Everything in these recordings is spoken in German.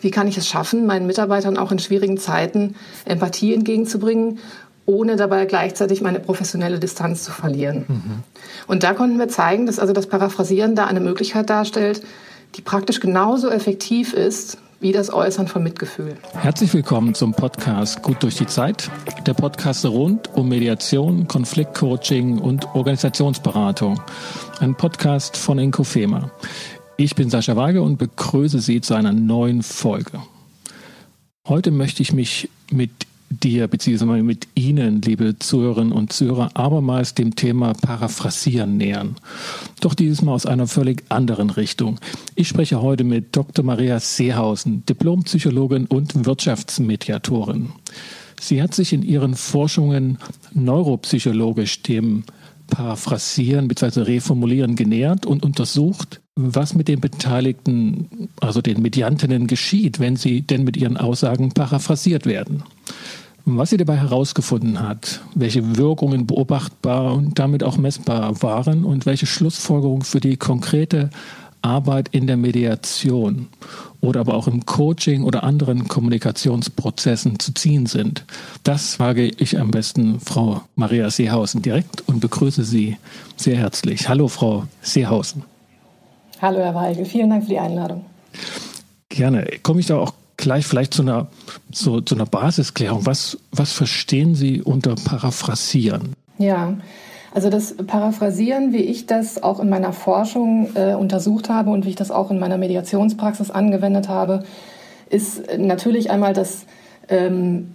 wie kann ich es schaffen, meinen Mitarbeitern auch in schwierigen Zeiten Empathie entgegenzubringen, ohne dabei gleichzeitig meine professionelle Distanz zu verlieren. Mhm. Und da konnten wir zeigen, dass also das Paraphrasieren da eine Möglichkeit darstellt, die praktisch genauso effektiv ist wie das Äußern von Mitgefühl. Herzlich willkommen zum Podcast Gut durch die Zeit. Der Podcast rund um Mediation, Konfliktcoaching und Organisationsberatung. Ein Podcast von Inkofema. Ich bin Sascha Weige und begrüße Sie zu einer neuen Folge. Heute möchte ich mich mit dir bzw. mit Ihnen, liebe Zuhörerinnen und Zuhörer, abermals dem Thema Paraphrasieren nähern. Doch dieses Mal aus einer völlig anderen Richtung. Ich spreche heute mit Dr. Maria Seehausen, Diplompsychologin und Wirtschaftsmediatorin. Sie hat sich in ihren Forschungen neuropsychologisch dem Paraphrasieren bzw. Reformulieren genähert und untersucht, was mit den Beteiligten, also den Mediantinnen, geschieht, wenn sie denn mit ihren Aussagen paraphrasiert werden. Was sie dabei herausgefunden hat, welche Wirkungen beobachtbar und damit auch messbar waren und welche Schlussfolgerungen für die konkrete Arbeit in der Mediation oder aber auch im Coaching oder anderen Kommunikationsprozessen zu ziehen sind. Das frage ich am besten Frau Maria Seehausen direkt und begrüße Sie sehr herzlich. Hallo, Frau Seehausen. Hallo, Herr Weigel. Vielen Dank für die Einladung. Gerne. Komme ich da auch gleich vielleicht zu einer, zu, zu einer Basisklärung. Was, was verstehen Sie unter Paraphrasieren? Ja, also das Paraphrasieren, wie ich das auch in meiner Forschung äh, untersucht habe und wie ich das auch in meiner Mediationspraxis angewendet habe, ist natürlich einmal das ähm,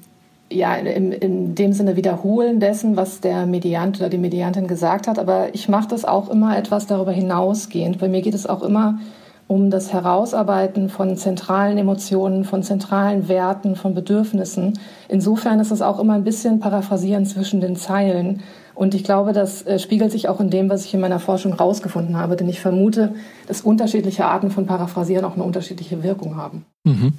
ja, in, in dem Sinne Wiederholen dessen, was der Mediant oder die Mediantin gesagt hat. Aber ich mache das auch immer etwas darüber hinausgehend. Bei mir geht es auch immer um das Herausarbeiten von zentralen Emotionen, von zentralen Werten, von Bedürfnissen. Insofern ist es auch immer ein bisschen Paraphrasieren zwischen den Zeilen. Und ich glaube, das äh, spiegelt sich auch in dem, was ich in meiner Forschung herausgefunden habe. Denn ich vermute, dass unterschiedliche Arten von Paraphrasieren auch eine unterschiedliche Wirkung haben. Mhm.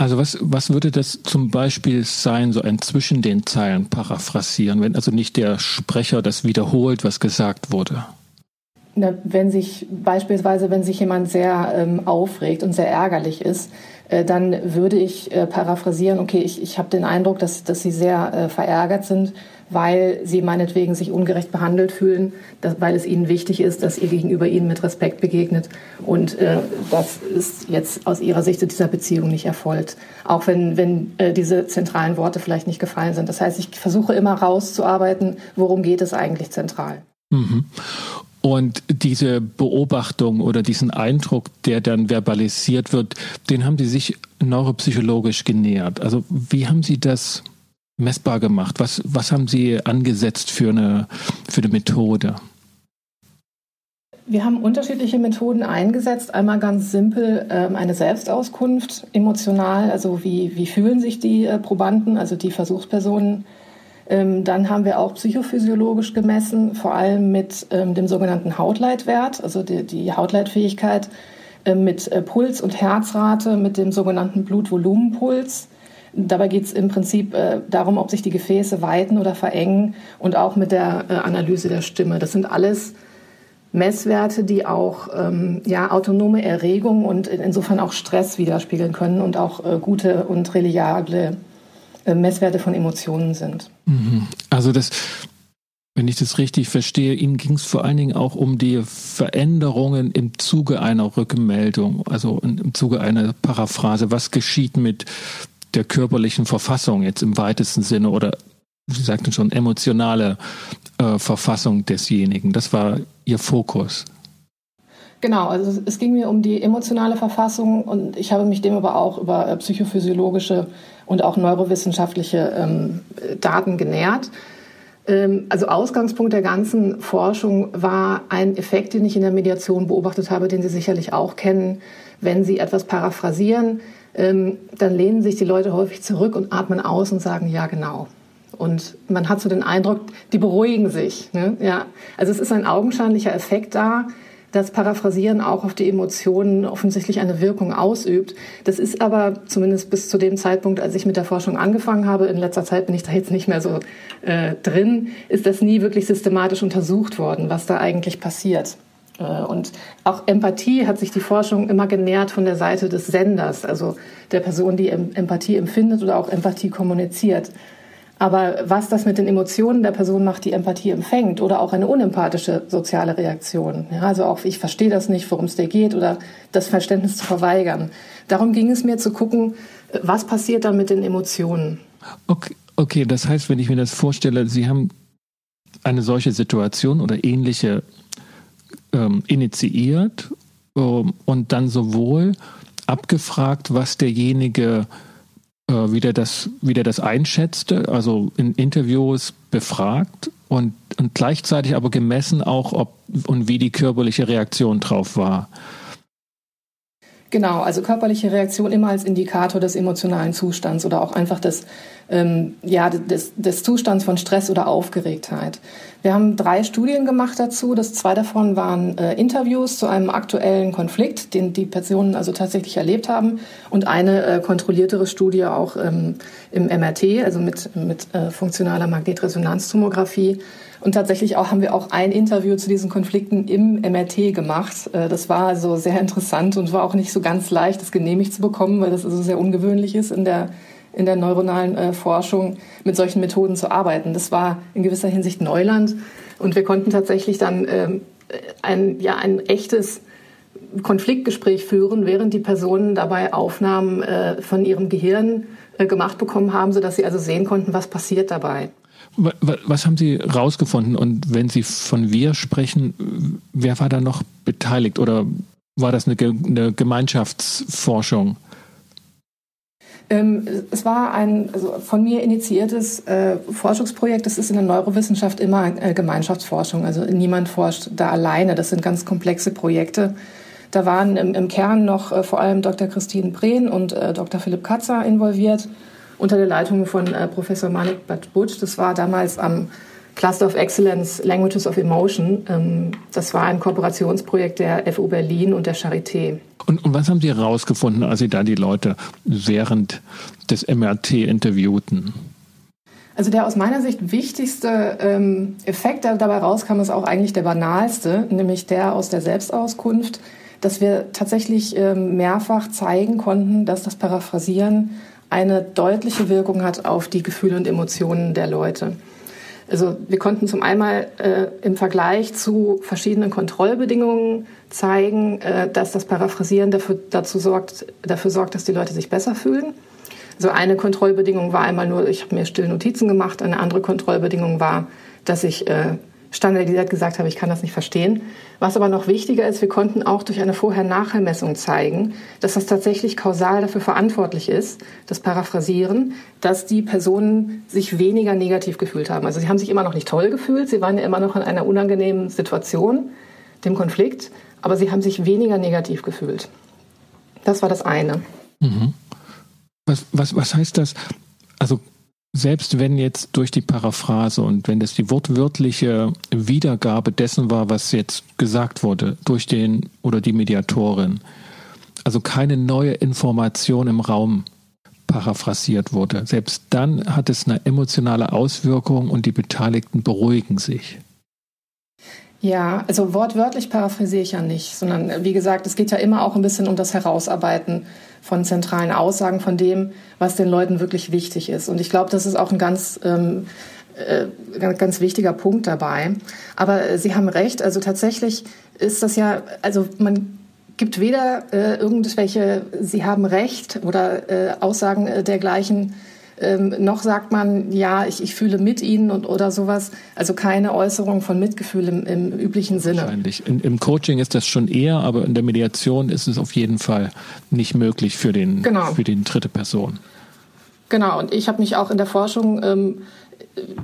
Also was, was würde das zum Beispiel sein, so ein zwischen den Zeilen paraphrasieren, wenn also nicht der Sprecher das wiederholt, was gesagt wurde? Na, wenn sich beispielsweise, wenn sich jemand sehr ähm, aufregt und sehr ärgerlich ist, äh, dann würde ich äh, paraphrasieren, okay, ich, ich habe den Eindruck, dass, dass Sie sehr äh, verärgert sind, weil Sie meinetwegen sich ungerecht behandelt fühlen, dass, weil es Ihnen wichtig ist, dass Ihr Gegenüber Ihnen mit Respekt begegnet. Und äh, das ist jetzt aus Ihrer Sicht dieser Beziehung nicht erfolgt. Auch wenn, wenn äh, diese zentralen Worte vielleicht nicht gefallen sind. Das heißt, ich versuche immer rauszuarbeiten, worum geht es eigentlich zentral. Mhm. Und diese Beobachtung oder diesen Eindruck, der dann verbalisiert wird, den haben Sie sich neuropsychologisch genähert. Also wie haben Sie das messbar gemacht? Was, was haben Sie angesetzt für eine, für eine Methode? Wir haben unterschiedliche Methoden eingesetzt. Einmal ganz simpel ähm, eine Selbstauskunft, emotional, also wie, wie fühlen sich die äh, Probanden, also die Versuchspersonen ähm, dann haben wir auch psychophysiologisch gemessen, vor allem mit ähm, dem sogenannten Hautleitwert, also die, die Hautleitfähigkeit äh, mit äh, Puls und Herzrate, mit dem sogenannten Blutvolumenpuls. Dabei geht es im Prinzip äh, darum, ob sich die Gefäße weiten oder verengen und auch mit der äh, Analyse der Stimme. Das sind alles Messwerte, die auch ähm, ja, autonome Erregung und insofern auch Stress widerspiegeln können und auch äh, gute und reliable äh, Messwerte von Emotionen sind. Mhm. Also das, wenn ich das richtig verstehe, Ihnen ging es vor allen Dingen auch um die Veränderungen im Zuge einer Rückmeldung, also im Zuge einer Paraphrase. Was geschieht mit der körperlichen Verfassung jetzt im weitesten Sinne oder Sie sagten schon emotionale äh, Verfassung desjenigen? Das war Ihr Fokus. Genau, also es ging mir um die emotionale Verfassung und ich habe mich dem aber auch über äh, psychophysiologische und auch neurowissenschaftliche ähm, Daten genährt. Ähm, also Ausgangspunkt der ganzen Forschung war ein Effekt, den ich in der Mediation beobachtet habe, den Sie sicherlich auch kennen. Wenn Sie etwas paraphrasieren, ähm, dann lehnen sich die Leute häufig zurück und atmen aus und sagen, ja genau. Und man hat so den Eindruck, die beruhigen sich. Ne? Ja. Also es ist ein augenscheinlicher Effekt da, dass Paraphrasieren auch auf die Emotionen offensichtlich eine Wirkung ausübt. Das ist aber zumindest bis zu dem Zeitpunkt, als ich mit der Forschung angefangen habe, in letzter Zeit bin ich da jetzt nicht mehr so äh, drin, ist das nie wirklich systematisch untersucht worden, was da eigentlich passiert. Äh, und auch Empathie hat sich die Forschung immer genährt von der Seite des Senders, also der Person, die Empathie empfindet oder auch Empathie kommuniziert. Aber was das mit den Emotionen der Person macht, die Empathie empfängt oder auch eine unempathische soziale Reaktion, ja, also auch ich verstehe das nicht, worum es dir geht oder das Verständnis zu verweigern. Darum ging es mir zu gucken, was passiert dann mit den Emotionen. Okay, okay, das heißt, wenn ich mir das vorstelle, Sie haben eine solche Situation oder ähnliche ähm, initiiert ähm, und dann sowohl abgefragt, was derjenige äh, wie, das, wie das einschätzte, also in Interviews befragt und, und gleichzeitig aber gemessen auch, ob und wie die körperliche Reaktion drauf war. Genau, also körperliche Reaktion immer als Indikator des emotionalen Zustands oder auch einfach des, ähm, ja, des, des Zustands von Stress oder Aufgeregtheit. Wir haben drei Studien gemacht dazu. Das zwei davon waren äh, Interviews zu einem aktuellen Konflikt, den die Personen also tatsächlich erlebt haben, und eine äh, kontrolliertere Studie auch ähm, im MRT, also mit, mit äh, funktionaler Magnetresonanztomographie und tatsächlich auch haben wir auch ein Interview zu diesen Konflikten im MRT gemacht. Äh, das war also sehr interessant und war auch nicht so ganz leicht, das genehmigt zu bekommen, weil das also sehr ungewöhnlich ist in der in der neuronalen äh, Forschung mit solchen Methoden zu arbeiten. Das war in gewisser Hinsicht Neuland und wir konnten tatsächlich dann ähm, ein ja ein echtes Konfliktgespräch führen, während die Personen dabei Aufnahmen äh, von ihrem Gehirn äh, gemacht bekommen haben, sodass sie also sehen konnten, was passiert dabei. Was haben Sie rausgefunden? Und wenn Sie von wir sprechen, wer war da noch beteiligt oder war das eine, eine Gemeinschaftsforschung? Ähm, es war ein also von mir initiiertes äh, Forschungsprojekt. Das ist in der Neurowissenschaft immer äh, Gemeinschaftsforschung. Also niemand forscht da alleine. Das sind ganz komplexe Projekte. Da waren im, im Kern noch äh, vor allem Dr. Christine Brehn und äh, Dr. Philipp Katzer involviert unter der Leitung von äh, Professor Manik Butch. Das war damals am Cluster of Excellence Languages of Emotion. Ähm, das war ein Kooperationsprojekt der FU Berlin und der Charité. Und, und was haben Sie herausgefunden, als Sie da die Leute während des MRT interviewten? Also der aus meiner Sicht wichtigste ähm, Effekt, der dabei rauskam, ist auch eigentlich der banalste, nämlich der aus der Selbstauskunft, dass wir tatsächlich ähm, mehrfach zeigen konnten, dass das Paraphrasieren eine deutliche Wirkung hat auf die Gefühle und Emotionen der Leute. Also wir konnten zum einen äh, im Vergleich zu verschiedenen Kontrollbedingungen zeigen, äh, dass das Paraphrasieren dafür, dazu sorgt, dafür sorgt, dass die Leute sich besser fühlen. Also eine Kontrollbedingung war einmal nur, ich habe mir still Notizen gemacht. Eine andere Kontrollbedingung war, dass ich äh, standardisiert gesagt habe, ich kann das nicht verstehen. Was aber noch wichtiger ist, wir konnten auch durch eine Vorher-Nachher-Messung zeigen, dass das tatsächlich kausal dafür verantwortlich ist, das Paraphrasieren, dass die Personen sich weniger negativ gefühlt haben. Also sie haben sich immer noch nicht toll gefühlt, sie waren ja immer noch in einer unangenehmen Situation, dem Konflikt, aber sie haben sich weniger negativ gefühlt. Das war das eine. Mhm. Was, was, was heißt das? Also selbst wenn jetzt durch die Paraphrase und wenn das die wortwörtliche Wiedergabe dessen war, was jetzt gesagt wurde, durch den oder die Mediatorin, also keine neue Information im Raum paraphrasiert wurde, selbst dann hat es eine emotionale Auswirkung und die Beteiligten beruhigen sich. Ja, also wortwörtlich paraphrasiere ich ja nicht, sondern wie gesagt, es geht ja immer auch ein bisschen um das Herausarbeiten von zentralen Aussagen, von dem, was den Leuten wirklich wichtig ist. Und ich glaube, das ist auch ein ganz, ähm, äh, ganz wichtiger Punkt dabei. Aber äh, Sie haben recht, also tatsächlich ist das ja, also man gibt weder äh, irgendwelche Sie haben recht oder äh, Aussagen äh, dergleichen ähm, noch sagt man, ja, ich, ich fühle mit ihnen und, oder sowas. Also keine Äußerung von Mitgefühl im, im üblichen Sinne. Wahrscheinlich. In, Im Coaching ist das schon eher, aber in der Mediation ist es auf jeden Fall nicht möglich für den, genau. für die dritte Person. Genau, und ich habe mich auch in der Forschung ähm,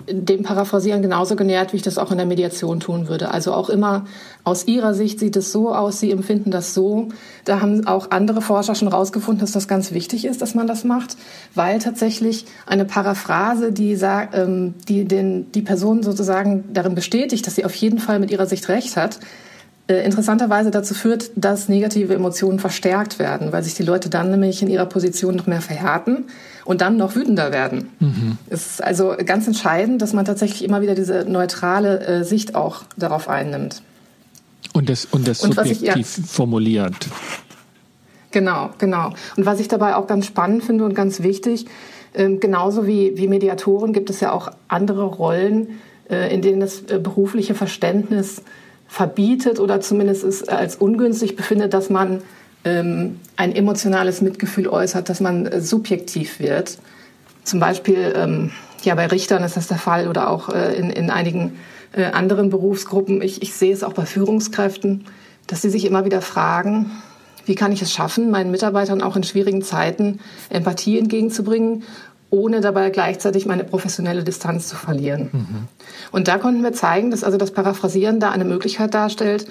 dem Paraphrasieren genauso genähert, wie ich das auch in der Mediation tun würde. Also auch immer aus ihrer Sicht sieht es so aus, sie empfinden das so. Da haben auch andere Forscher schon rausgefunden, dass das ganz wichtig ist, dass man das macht, weil tatsächlich eine Paraphrase, die, ähm, die den, die Person sozusagen darin bestätigt, dass sie auf jeden Fall mit ihrer Sicht recht hat, interessanterweise dazu führt, dass negative Emotionen verstärkt werden, weil sich die Leute dann nämlich in ihrer Position noch mehr verhärten und dann noch wütender werden. Mhm. Es ist also ganz entscheidend, dass man tatsächlich immer wieder diese neutrale äh, Sicht auch darauf einnimmt. Und das, und das subjektiv ich, ja, formuliert. Genau, genau. Und was ich dabei auch ganz spannend finde und ganz wichtig, ähm, genauso wie, wie Mediatoren gibt es ja auch andere Rollen, äh, in denen das äh, berufliche Verständnis verbietet oder zumindest es als ungünstig befindet, dass man ähm, ein emotionales Mitgefühl äußert, dass man äh, subjektiv wird. Zum Beispiel ähm, ja bei Richtern ist das der Fall oder auch äh, in, in einigen äh, anderen Berufsgruppen. Ich, ich sehe es auch bei Führungskräften, dass sie sich immer wieder fragen, wie kann ich es schaffen, meinen Mitarbeitern auch in schwierigen Zeiten Empathie entgegenzubringen, ohne dabei gleichzeitig meine professionelle Distanz zu verlieren. Mhm. Und da konnten wir zeigen, dass also das Paraphrasieren da eine Möglichkeit darstellt,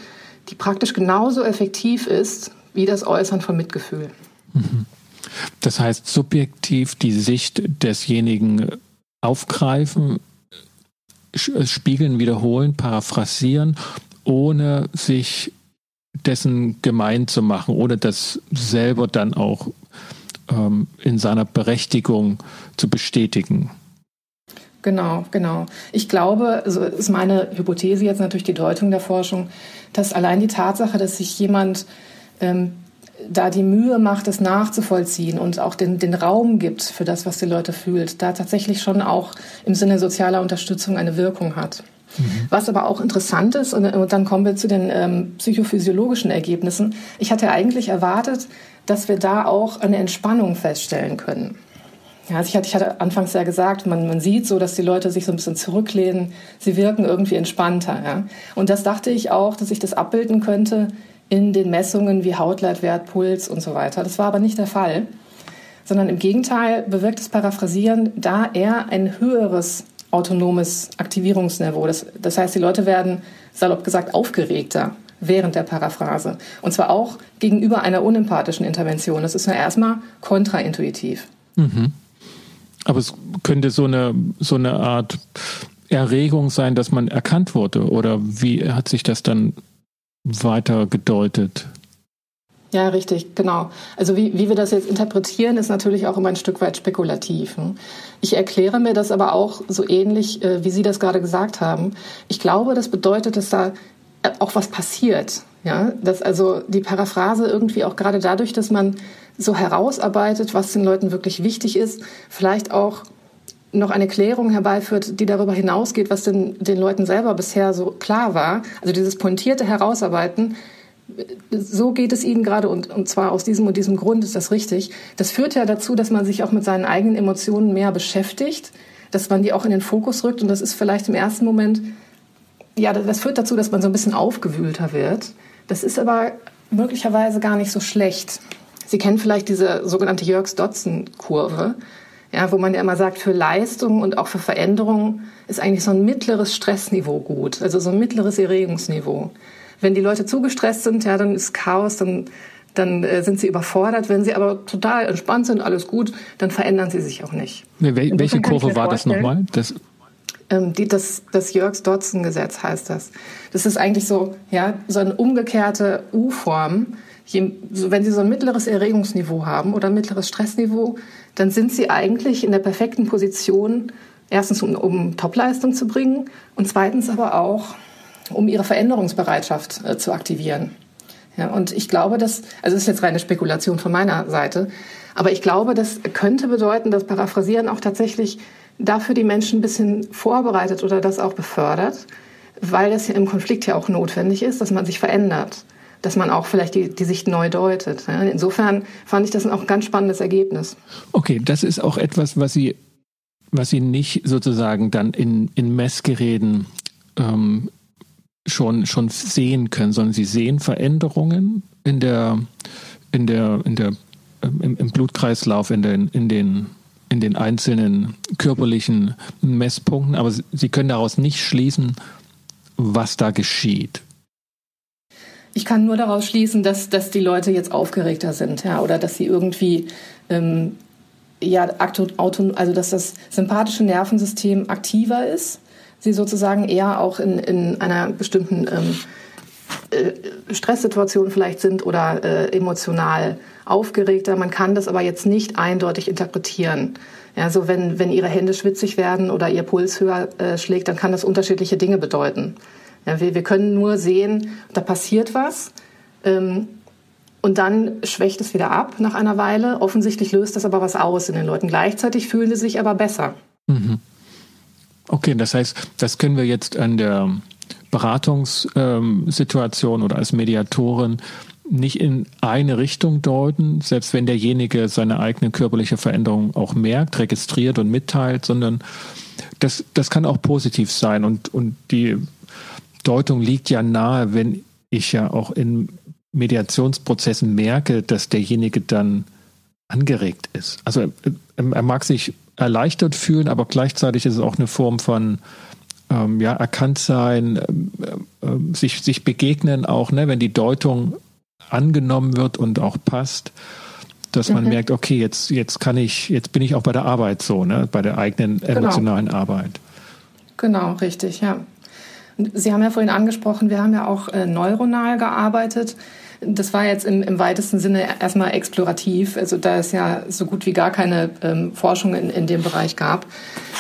die praktisch genauso effektiv ist wie das Äußern von Mitgefühl. Mhm. Das heißt, subjektiv die Sicht desjenigen aufgreifen, spiegeln, wiederholen, paraphrasieren, ohne sich dessen gemein zu machen, ohne das selber dann auch ähm, in seiner Berechtigung zu bestätigen. Genau, genau. Ich glaube, so ist meine Hypothese jetzt natürlich die Deutung der Forschung, dass allein die Tatsache, dass sich jemand ähm, da die Mühe macht, es nachzuvollziehen und auch den, den Raum gibt für das, was die Leute fühlt, da tatsächlich schon auch im Sinne sozialer Unterstützung eine Wirkung hat. Mhm. Was aber auch interessant ist, und, und, dann kommen wir zu den ähm, psychophysiologischen Ergebnissen. Ich hatte eigentlich erwartet, dass wir da auch eine Entspannung feststellen können. Ja, also ich hatte, ich hatte anfangs ja gesagt, man, man sieht so, dass die Leute sich so ein bisschen zurücklehnen, sie wirken irgendwie entspannter. Ja? Und das dachte ich auch, dass ich das abbilden könnte in den Messungen wie Hautleitwert, Puls und so weiter. Das war aber nicht der Fall, sondern im Gegenteil bewirkt das Paraphrasieren da eher ein höheres autonomes Aktivierungsniveau. Das, das heißt, die Leute werden, salopp gesagt, aufgeregter während der Paraphrase. Und zwar auch gegenüber einer unempathischen Intervention. Das ist nur erstmal kontraintuitiv. Mhm. Aber es könnte so eine, so eine Art Erregung sein, dass man erkannt wurde. Oder wie hat sich das dann weiter gedeutet? Ja, richtig, genau. Also wie, wie wir das jetzt interpretieren, ist natürlich auch immer ein Stück weit spekulativ. Ne? Ich erkläre mir das aber auch so ähnlich, äh, wie Sie das gerade gesagt haben. Ich glaube, das bedeutet, dass da auch was passiert. Ja, dass also die Paraphrase irgendwie auch gerade dadurch, dass man so herausarbeitet, was den Leuten wirklich wichtig ist, vielleicht auch noch eine Klärung herbeiführt, die darüber hinausgeht, was den, den Leuten selber bisher so klar war. Also dieses pointierte Herausarbeiten, so geht es ihnen gerade und, und zwar aus diesem und diesem Grund ist das richtig. Das führt ja dazu, dass man sich auch mit seinen eigenen Emotionen mehr beschäftigt, dass man die auch in den Fokus rückt und das ist vielleicht im ersten Moment ja, das führt dazu, dass man so ein bisschen aufgewühlter wird. Das ist aber möglicherweise gar nicht so schlecht. Sie kennen vielleicht diese sogenannte Yerkes-Dodson-Kurve, ja, wo man ja immer sagt, für Leistung und auch für Veränderung ist eigentlich so ein mittleres Stressniveau gut, also so ein mittleres Erregungsniveau. Wenn die Leute zu gestresst sind, ja, dann ist Chaos, dann, dann äh, sind sie überfordert. Wenn sie aber total entspannt sind, alles gut, dann verändern sie sich auch nicht. Welche Kurve war das nochmal? Das ähm, die, das, das Yerkes-Dodson-Gesetz heißt das. Das ist eigentlich so, ja, so eine umgekehrte U-Form. so, wenn Sie so ein mittleres Erregungsniveau haben oder ein mittleres Stressniveau, dann sind Sie eigentlich in der perfekten Position, erstens um, um Topleistung zu bringen und zweitens aber auch, um Ihre Veränderungsbereitschaft äh, zu aktivieren. Ja, und ich glaube, dass, also das ist jetzt reine Spekulation von meiner Seite, aber ich glaube, das könnte bedeuten, dass Paraphrasieren auch tatsächlich dafür die Menschen ein bisschen vorbereitet oder das auch befördert, weil das ja im Konflikt ja auch notwendig ist, dass man sich verändert, dass man auch vielleicht die, die Sicht neu deutet. Insofern fand ich das auch ein ganz spannendes Ergebnis. Okay, das ist auch etwas, was Sie, was Sie nicht sozusagen dann in, in Messgeräten ähm, schon, schon sehen können, sondern Sie sehen Veränderungen in der, in der, in der, ähm, im, im Blutkreislauf, in den, in den in den einzelnen körperlichen Messpunkten, aber Sie können daraus nicht schließen, was da geschieht. Ich kann nur daraus schließen, dass, dass die Leute jetzt aufgeregter sind, ja, oder dass sie irgendwie ähm, ja, also dass das sympathische Nervensystem aktiver ist, sie sozusagen eher auch in, in einer bestimmten ähm, äh, Stresssituation vielleicht sind oder äh, emotional aufgeregter. Man kann das aber jetzt nicht eindeutig interpretieren. Ja, so wenn, wenn ihre Hände schwitzig werden oder ihr Puls höher äh, schlägt, dann kann das unterschiedliche Dinge bedeuten. Ja, wir, wir können nur sehen, da passiert was. Ähm, und dann schwächt es wieder ab nach einer Weile. Offensichtlich löst das aber was aus in den Leuten. Gleichzeitig fühlen sie sich aber besser. Mhm. Okay, das heißt, das können wir jetzt an der Beratungssituation oder als Mediatorin nicht in eine Richtung deuten, selbst wenn derjenige seine eigene körperliche Veränderung auch merkt, registriert und mitteilt, sondern das, das kann auch positiv sein. Und, und die Deutung liegt ja nahe, wenn ich ja auch in Mediationsprozessen merke, dass derjenige dann angeregt ist. Also äh, er mag sich erleichtert fühlen, aber gleichzeitig ist es auch eine Form von ähm, ja, erkannt sein, äh, äh, sich, sich begegnen auch, ne, wenn die Deutung angenommen wird und auch passt, dass man mhm. merkt, okay, jetzt, jetzt kann ich, jetzt bin ich auch bei der Arbeit so, ne, bei der eigenen genau. emotionalen genau. Arbeit. Genau, richtig, ja. Sie haben ja vorhin angesprochen, wir haben ja auch äh, neuronal gearbeitet. Das war jetzt im, im weitesten Sinne erstmal explorativ, also da es ja so gut wie gar keine ähm, Forschung in, in dem Bereich gab.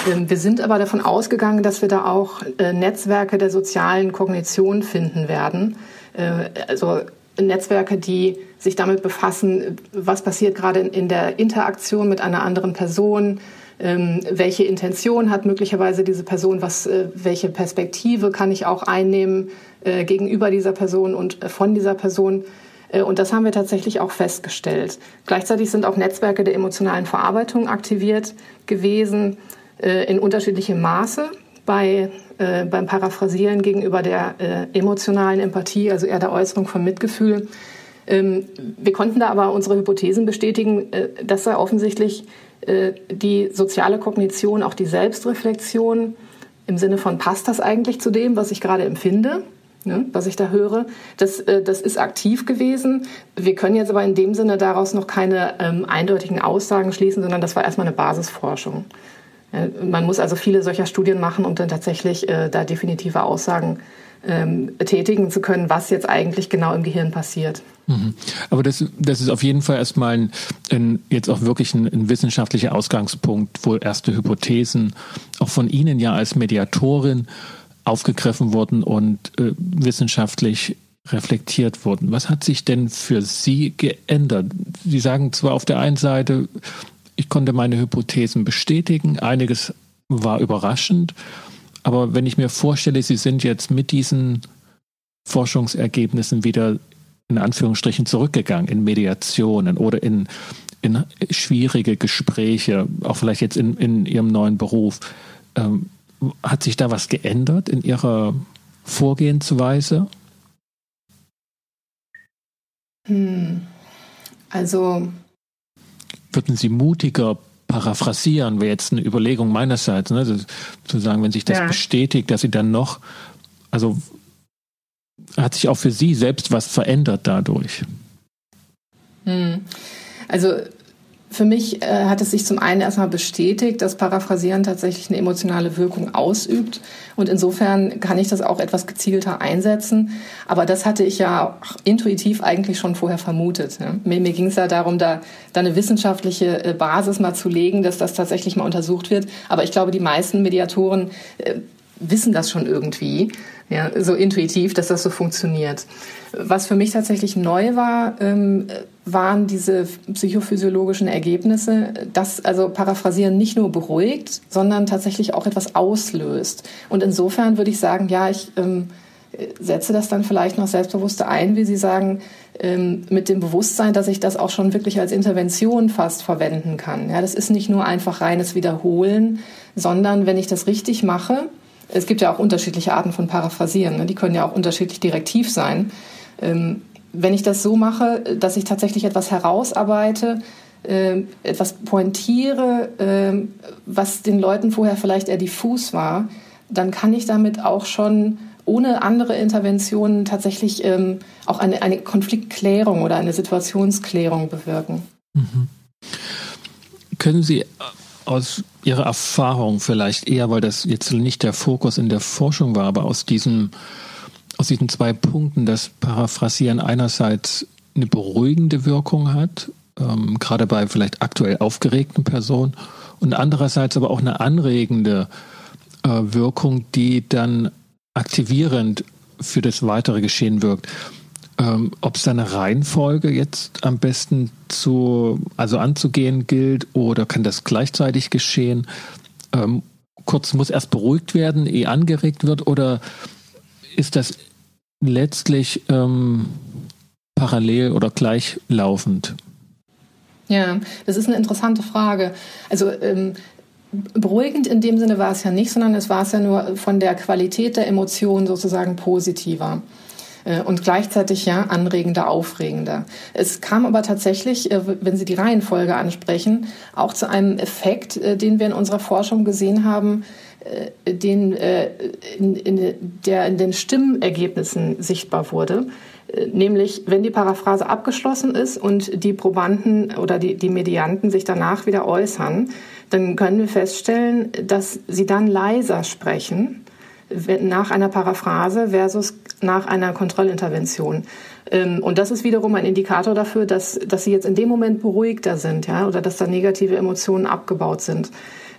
Ähm, wir sind aber davon ausgegangen, dass wir da auch äh, Netzwerke der sozialen Kognition finden werden. Äh, also Netzwerke, die sich damit befassen, was passiert gerade in, der Interaktion mit einer anderen Person, ähm, welche Intention hat möglicherweise diese Person, was, äh, welche Perspektive kann ich auch einnehmen äh, gegenüber dieser Person und äh, von dieser Person. Und das haben wir tatsächlich auch festgestellt. Gleichzeitig sind auch Netzwerke der emotionalen Verarbeitung aktiviert gewesen in unterschiedlichem Maße bei, äh, beim Paraphrasieren gegenüber der emotionalen Empathie, also eher der Äußerung von Mitgefühl. Ähm, wir konnten da aber unsere Hypothesen bestätigen, dass da offensichtlich äh, die soziale Kognition, auch die Selbstreflexion im Sinne von passt das eigentlich zu dem, was ich gerade empfinde, ne, was ich da höre, das, äh, das ist aktiv gewesen. Wir können jetzt aber in dem Sinne daraus noch keine ähm, eindeutigen Aussagen schließen, sondern das war erstmal eine Basisforschung. Äh, man muss also viele solcher Studien machen, um dann tatsächlich äh, da definitive Aussagen ähm, tätigen zu können, was jetzt eigentlich genau im Gehirn passiert. Mhm. Aber das, das ist auf jeden Fall erstmal ein, ein, jetzt auch wirklich ein, ein, wissenschaftlicher Ausgangspunkt, wo erste Hypothesen auch von Ihnen ja als Mediatorin aufgegriffen wurden und äh, wissenschaftlich reflektiert wurden. Was hat sich denn für Sie geändert? Sie sagen zwar auf der einen Seite, ich konnte meine Hypothesen bestätigen, einiges war überraschend, aber wenn ich mir vorstelle, Sie sind jetzt mit diesen Forschungsergebnissen wieder in Anführungsstrichen zurückgegangen in Mediationen oder in, in schwierige Gespräche, auch vielleicht jetzt in, in Ihrem neuen Beruf. Ähm, hat sich da was geändert in Ihrer Vorgehensweise? Hm. Also. Würden Sie mutiger paraphrasieren, wäre jetzt eine Überlegung meinerseits, ne? Also, zu sagen, wenn sich das ja. bestätigt, dass Sie dann noch, also hat sich auch für Sie selbst was verändert dadurch? Hm. Also für mich äh, hat es sich zum einen erstmal bestätigt, dass Paraphrasieren tatsächlich eine emotionale Wirkung ausübt. Und insofern kann ich das auch etwas gezielter einsetzen. Aber das hatte ich ja intuitiv eigentlich schon vorher vermutet. Ja. Mir, mir ging es ja darum, da, da eine wissenschaftliche äh, Basis mal zu legen, dass das tatsächlich mal untersucht wird. Aber ich glaube, die meisten Mediatoren äh, wissen das schon irgendwie ja, so intuitiv, dass das so funktioniert. Was für mich tatsächlich neu war, ähm, waren diese psychophysiologischen Ergebnisse, dass also Paraphrasieren nicht nur beruhigt, sondern tatsächlich auch etwas auslöst. Und insofern würde ich sagen, ja, ich ähm, setze das dann vielleicht noch selbstbewusster ein, wie Sie sagen, ähm, mit dem Bewusstsein, dass ich das auch schon wirklich als Intervention fast verwenden kann. Ja, das ist nicht nur einfach reines Wiederholen, sondern wenn ich das richtig mache, es gibt ja auch unterschiedliche Arten von Paraphrasieren, ne? die können ja auch unterschiedlich direktiv sein. Ähm, wenn ich das so mache, dass ich tatsächlich etwas herausarbeite, äh, etwas pointiere, äh, was den Leuten vorher vielleicht eher diffus war, dann kann ich damit auch schon ohne andere Interventionen tatsächlich ähm, auch eine, eine Konfliktklärung oder eine Situationsklärung bewirken. Mhm. Können Sie aus Ihrer Erfahrung vielleicht eher, weil das jetzt nicht der Fokus in der Forschung war, aber aus diesem, aus diesen zwei Punkten, dass Paraphrasieren einerseits eine beruhigende Wirkung hat, ähm, gerade bei vielleicht aktuell aufgeregten Personen, und andererseits aber auch eine anregende äh, Wirkung, die dann aktivierend für das weitere Geschehen wirkt. Ähm, Ob es da eine Reihenfolge jetzt am besten zu, also anzugehen gilt oder kann das gleichzeitig geschehen? Ähm, kurz muss erst beruhigt werden, ehe angeregt wird oder ist das letztlich ähm, parallel oder gleichlaufend? Ja, das ist eine interessante Frage. Also ähm, beruhigend in dem Sinne war es ja nicht, sondern es war es ja nur von der Qualität der Emotionen sozusagen positiver äh, und gleichzeitig ja anregender, aufregender. Es kam aber tatsächlich, äh, wenn Sie die Reihenfolge ansprechen, auch zu einem Effekt, äh, den wir in unserer Forschung gesehen haben, den, in, in, der in den Stimmergebnissen sichtbar wurde. Nämlich, wenn die Paraphrase abgeschlossen ist und die Probanden oder die, die Medianten sich danach wieder äußern, dann können wir feststellen, dass sie dann leiser sprechen nach einer Paraphrase versus nach einer Kontrollintervention. Ähm, und das ist wiederum ein Indikator dafür, dass, dass sie jetzt in dem Moment beruhigter sind, ja, oder dass da negative Emotionen abgebaut sind.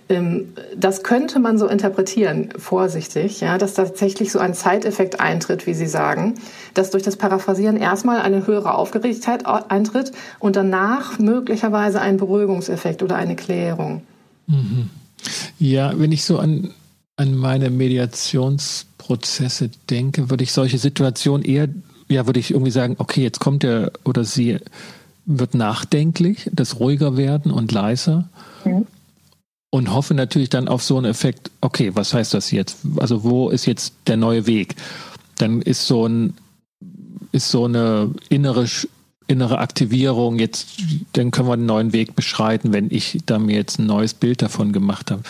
Ähm, das könnte man so interpretieren, vorsichtig, ja, dass tatsächlich so ein Zeiteffekt eintritt, wie Sie sagen, dass durch das Paraphrasieren erstmal eine höhere Aufgeregtheit eintritt und danach möglicherweise ein Beruhigungseffekt oder eine Klärung. Mhm. Ja, wenn ich so an, an meine Mediationsprozesse denke, würde ich solche Situationen eher, ja, würde ich irgendwie sagen, okay, jetzt kommt er oder sie wird nachdenklich, das ruhiger werden und leiser. Mhm. Und hoffe natürlich dann auf so einen Effekt, okay, was heißt das jetzt? Also wo ist jetzt der neue Weg? Dann ist so ein, ist so eine innere innere Aktivierung, jetzt, dann können wir einen neuen Weg beschreiten, wenn ich da mir jetzt ein neues Bild davon gemacht habe.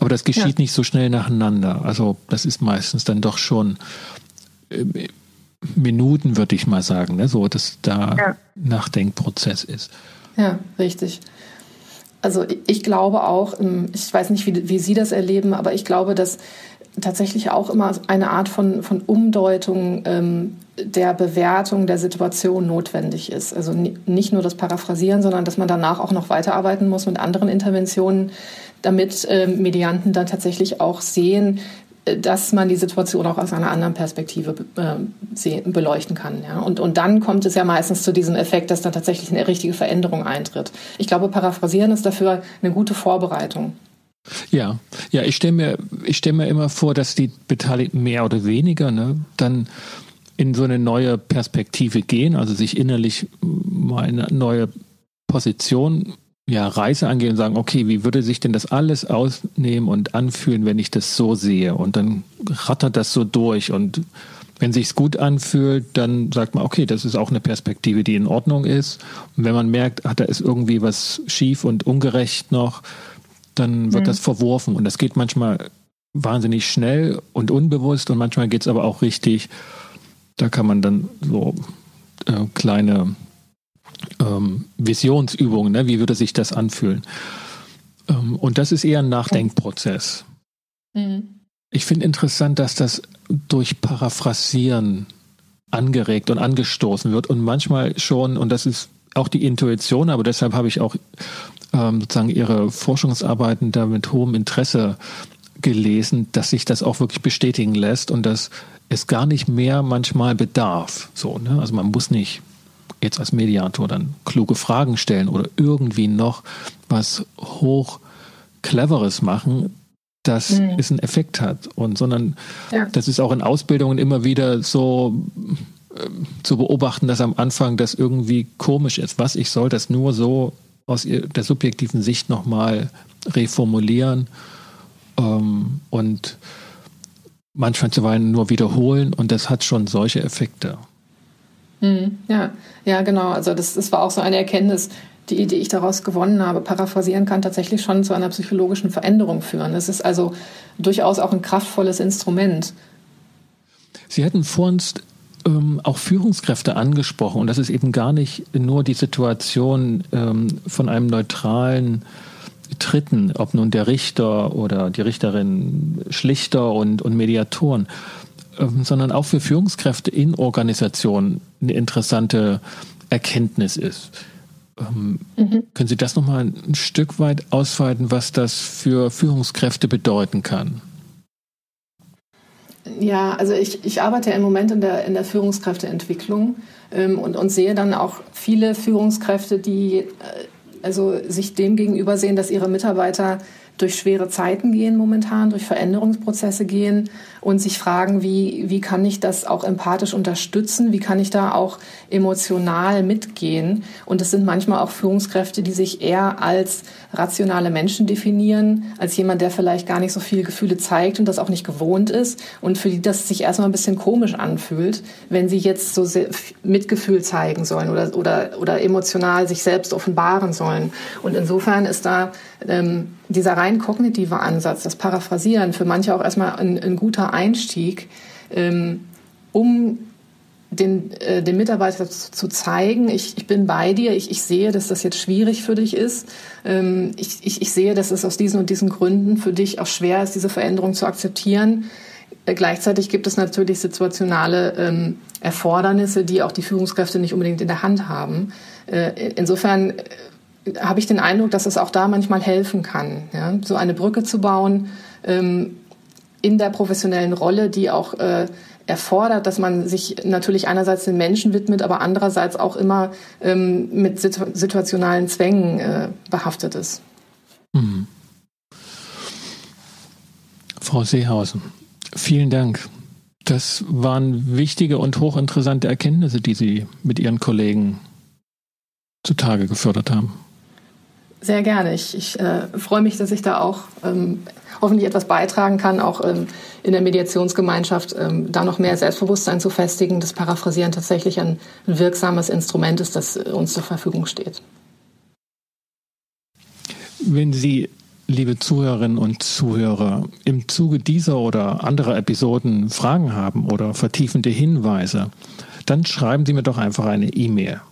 Aber das geschieht ja. nicht so schnell nacheinander. Also das ist meistens dann doch schon äh, Minuten, würde ich mal sagen, ne? so dass da ja. Nachdenkprozess ist. Ja, richtig. Also ich glaube auch, ähm, ich weiß nicht, wie, wie Sie das erleben, aber ich glaube, dass tatsächlich auch immer eine Art von, von Umdeutung ähm, der Bewertung der Situation notwendig ist. Also nicht nur das Paraphrasieren, sondern dass man danach auch noch weiterarbeiten muss mit anderen Interventionen, damit äh, Medianten dann tatsächlich auch sehen, dass man die Situation auch aus einer anderen Perspektive äh, beleuchten kann. Ja? Und, und dann kommt es ja meistens zu diesem Effekt, dass dann tatsächlich eine richtige Veränderung eintritt. Ich glaube, Paraphrasieren ist dafür eine gute Vorbereitung. Ja, ja, ich stelle mir, ich stelle mir immer vor, dass die Beteiligten mehr oder weniger ne, dann in so eine neue Perspektive gehen, also sich innerlich mal eine neue Position, ja, Reise angehen und sagen, okay, wie würde sich denn das alles ausnehmen und anfühlen, wenn ich das so sehe? Und dann rattert das so durch und wenn sich's gut anfühlt, dann sagt man, okay, das ist auch eine Perspektive, die in Ordnung ist. Und wenn man merkt, ach, da ist irgendwie was schief und ungerecht noch, dann wird mhm. das verworfen. Und das geht manchmal wahnsinnig schnell und unbewusst und manchmal geht es aber auch richtig. Da kann man dann so äh, kleine ähm, Visionsübungen, ne? wie würde sich das anfühlen? Ähm, und das ist eher ein Nachdenkprozess. Mhm. Ich finde interessant, dass das durch Paraphrasieren angeregt und angestoßen wird und manchmal schon, und das ist auch die Intuition, aber deshalb habe ich auch ähm, sozusagen ihre Forschungsarbeiten da mit hohem Interesse gelesen, dass sich das auch wirklich bestätigen lässt und dass es gar nicht mehr manchmal bedarf. So, ne? Also man muss nicht jetzt als Mediator dann kluge Fragen stellen oder irgendwie noch was hoch cleveres machen, dass mhm. es einen Effekt hat und sondern ja. das ist auch in Ausbildungen immer wieder so äh, zu beobachten, dass am Anfang das irgendwie komisch ist. Was ich soll das nur so aus der subjektiven Sicht nochmal reformulieren ähm, und manchmal zuweilen nur wiederholen und das hat schon solche Effekte. Hm, ja, ja, genau. Also das, das war auch so eine Erkenntnis, die, die ich daraus gewonnen habe. Paraphrasieren kann tatsächlich schon zu einer psychologischen Veränderung führen. Es ist also durchaus auch ein kraftvolles Instrument. Sie hatten vor uns ähm, auch Führungskräfte angesprochen und das ist eben gar nicht nur die Situation ähm, von einem neutralen Dritten, ob nun der Richter oder die Richterin Schlichter und, und Mediatoren, sondern auch für Führungskräfte in Organisationen eine interessante Erkenntnis ist. Ähm, mhm. Können Sie das nochmal ein Stück weit ausweiten, was das für Führungskräfte bedeuten kann? Ja, also ich, ich arbeite im Moment in der, in der Führungskräfteentwicklung ähm, und, und sehe dann auch viele Führungskräfte, die äh, also sich dem gegenüber sehen, dass ihre Mitarbeiter durch schwere Zeiten gehen momentan, durch Veränderungsprozesse gehen und sich fragen, wie, wie kann ich das auch empathisch unterstützen? Wie kann ich da auch emotional mitgehen? Und es sind manchmal auch Führungskräfte, die sich eher als rationale Menschen definieren, als jemand, der vielleicht gar nicht so viele Gefühle zeigt und das auch nicht gewohnt ist und für die das sich erstmal ein bisschen komisch anfühlt, wenn sie jetzt so Mitgefühl zeigen sollen oder, oder, oder emotional sich selbst offenbaren sollen. Und insofern ist da ähm, dieser rein kognitive Ansatz, das Paraphrasieren, für manche auch erstmal ein, ein guter Einstieg, ähm, um den, äh, den Mitarbeiter zu zeigen, ich, ich bin bei dir, ich, ich sehe, dass das jetzt schwierig für dich ist. Ähm, ich, ich, ich sehe, dass es aus diesen und diesen Gründen für dich auch schwer ist, diese Veränderung zu akzeptieren. Äh, gleichzeitig gibt es natürlich situationale ähm, Erfordernisse, die auch die Führungskräfte nicht unbedingt in der Hand haben. Äh, insofern äh, habe ich den Eindruck, dass es auch da manchmal helfen kann, ja? so eine Brücke zu bauen ähm, in der professionellen Rolle, die auch äh, erfordert, dass man sich natürlich einerseits den Menschen widmet, aber andererseits auch immer ähm, mit situ situationalen Zwängen äh, behaftet ist. Mhm. Frau Seehausen, vielen Dank. Das waren wichtige und hochinteressante Erkenntnisse, die Sie mit Ihren Kollegen zutage gefördert haben. Sehr gerne. Ich, ich äh, freue mich, dass ich da auch ähm, hoffentlich etwas beitragen kann, auch ähm, in der Mediationsgemeinschaft ähm, da noch mehr Selbstbewusstsein zu festigen, dass Paraphrasieren tatsächlich ein, wirksames Instrument ist, das äh, uns zur Verfügung steht. Wenn Sie, liebe Zuhörerinnen und Zuhörer, im Zuge dieser oder anderer Episoden Fragen haben oder vertiefende Hinweise, dann schreiben Sie mir doch einfach eine E-Mail.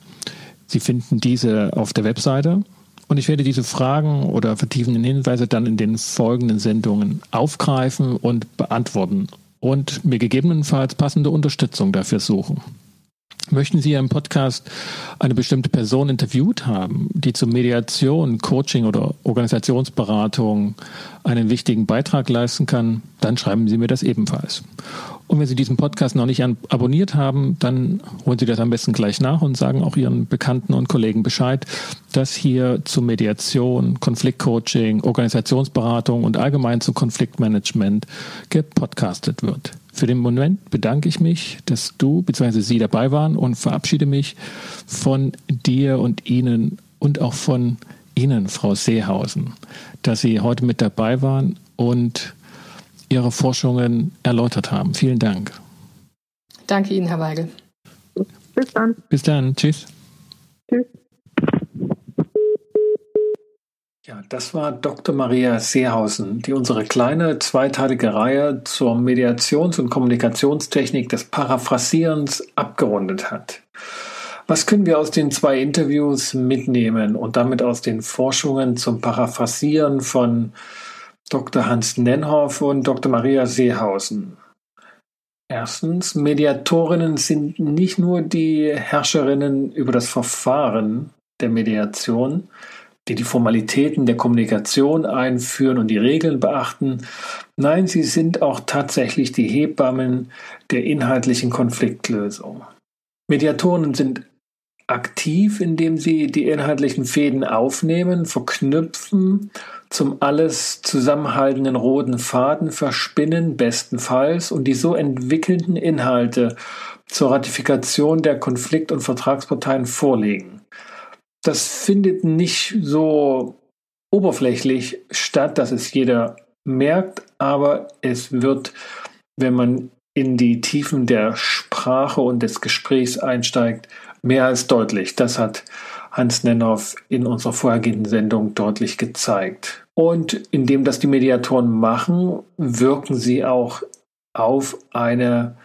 Sie finden diese auf der Webseite und ich werde diese Fragen oder vertiefenden Hinweise dann in den folgenden Sendungen aufgreifen und beantworten und mir gegebenenfalls passende Unterstützung dafür suchen. Möchten Sie im Podcast eine bestimmte Person interviewt haben, die zur Mediation, Coaching oder Organisationsberatung einen wichtigen Beitrag leisten kann, dann schreiben Sie mir das ebenfalls. Und wenn Sie diesen Podcast noch nicht abonniert haben, dann holen Sie das am besten gleich nach und sagen auch Ihren Bekannten und Kollegen Bescheid, dass hier zu Mediation, Konfliktcoaching, Organisationsberatung und allgemein zu Konfliktmanagement gepodcastet wird. Für den Moment bedanke ich mich, dass du bzw. Sie dabei waren und verabschiede mich von dir und Ihnen und auch von Ihnen, Frau Seehausen, dass Sie heute mit dabei waren und Ihre Forschungen erläutert haben. Vielen Dank. Danke Ihnen, Herr Weigel. Bis dann. Bis dann. Tschüss. Tschüss. Ja, das war Dr. Maria Seehausen, die unsere kleine zweiteilige Reihe zur Mediations- und Kommunikationstechnik des Paraphrasierens abgerundet hat. Was können wir aus den zwei Interviews mitnehmen und damit aus den Forschungen zum Paraphrasieren von Dr. Hans Nenhoff und Dr. Maria Seehausen. Erstens, Mediatorinnen sind nicht nur die Herrscherinnen über das Verfahren der Mediation, die die Formalitäten der Kommunikation einführen und die Regeln beachten. Nein, sie sind auch tatsächlich die Hebammen der inhaltlichen Konfliktlösung. Mediatoren sind aktiv, indem sie die inhaltlichen Fäden aufnehmen, verknüpfen, zum alles zusammenhaltenden roten Faden verspinnen, bestenfalls, und die so entwickelnden Inhalte zur Ratifikation der Konflikt- und Vertragsparteien vorlegen. Das findet nicht so oberflächlich statt, dass es jeder merkt, aber es wird, wenn man in die Tiefen der Sprache und des Gesprächs einsteigt, mehr als deutlich. Das hat Hans Nennoff in unserer vorhergehenden Sendung deutlich gezeigt. Und indem das die Mediatoren machen, wirken sie auch auf eine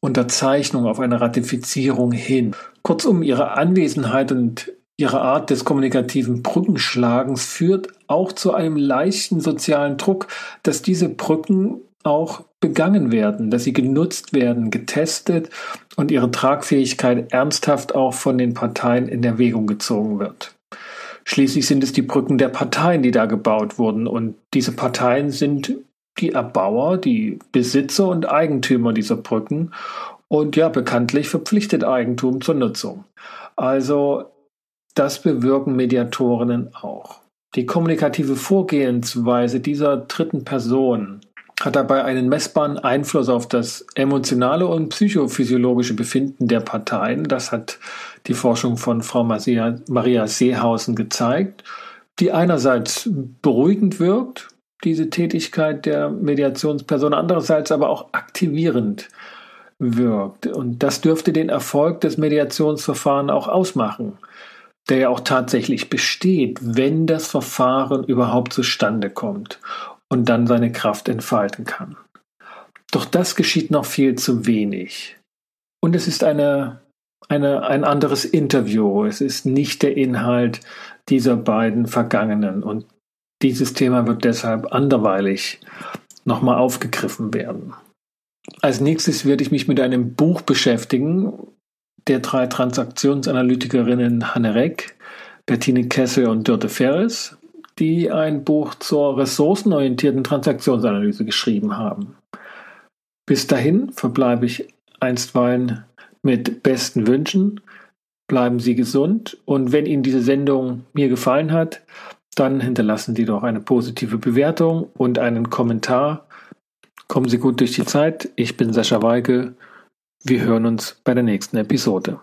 Unterzeichnung, auf eine Ratifizierung hin. Kurzum, ihre Anwesenheit und ihre Art des kommunikativen Brückenschlagens führt auch zu einem leichten sozialen Druck, dass diese Brücken auch begangen werden, dass sie genutzt werden, getestet und ihre Tragfähigkeit ernsthaft auch von den Parteien in Erwägung gezogen wird. Schließlich sind es die Brücken der Parteien, die da gebaut wurden und diese Parteien sind die Erbauer, die Besitzer und Eigentümer dieser Brücken und ja, bekanntlich verpflichtet Eigentum zur Nutzung. Also das bewirken Mediatorinnen auch. Die kommunikative Vorgehensweise dieser dritten Person hat dabei einen messbaren Einfluss auf das emotionale und psychophysiologische Befinden der Parteien. Das hat die Forschung von Frau Maria Seehausen gezeigt, die einerseits beruhigend wirkt, diese Tätigkeit der Mediationsperson, andererseits aber auch aktivierend wirkt. Und das dürfte den Erfolg des Mediationsverfahrens auch ausmachen, der ja auch tatsächlich besteht, wenn das Verfahren überhaupt zustande kommt und dann seine Kraft entfalten kann. Doch das geschieht noch viel zu wenig. Und es ist eine, eine, ein anderes Interview. Es ist nicht der Inhalt dieser beiden Vergangenen. Und dieses Thema wird deshalb anderweilig nochmal aufgegriffen werden. Als nächstes werde ich mich mit einem Buch beschäftigen der drei Transaktionsanalytikerinnen Hanne Reck, Bettine Kessel und Dörte Ferris die ein Buch zur ressourcenorientierten Transaktionsanalyse geschrieben haben. Bis dahin verbleibe ich einstweilen mit besten Wünschen. Bleiben Sie gesund und wenn Ihnen diese Sendung mir gefallen hat, dann hinterlassen Sie doch eine positive Bewertung und einen Kommentar. Kommen Sie gut durch die Zeit. Ich bin Sascha Weige. Wir hören uns bei der nächsten Episode.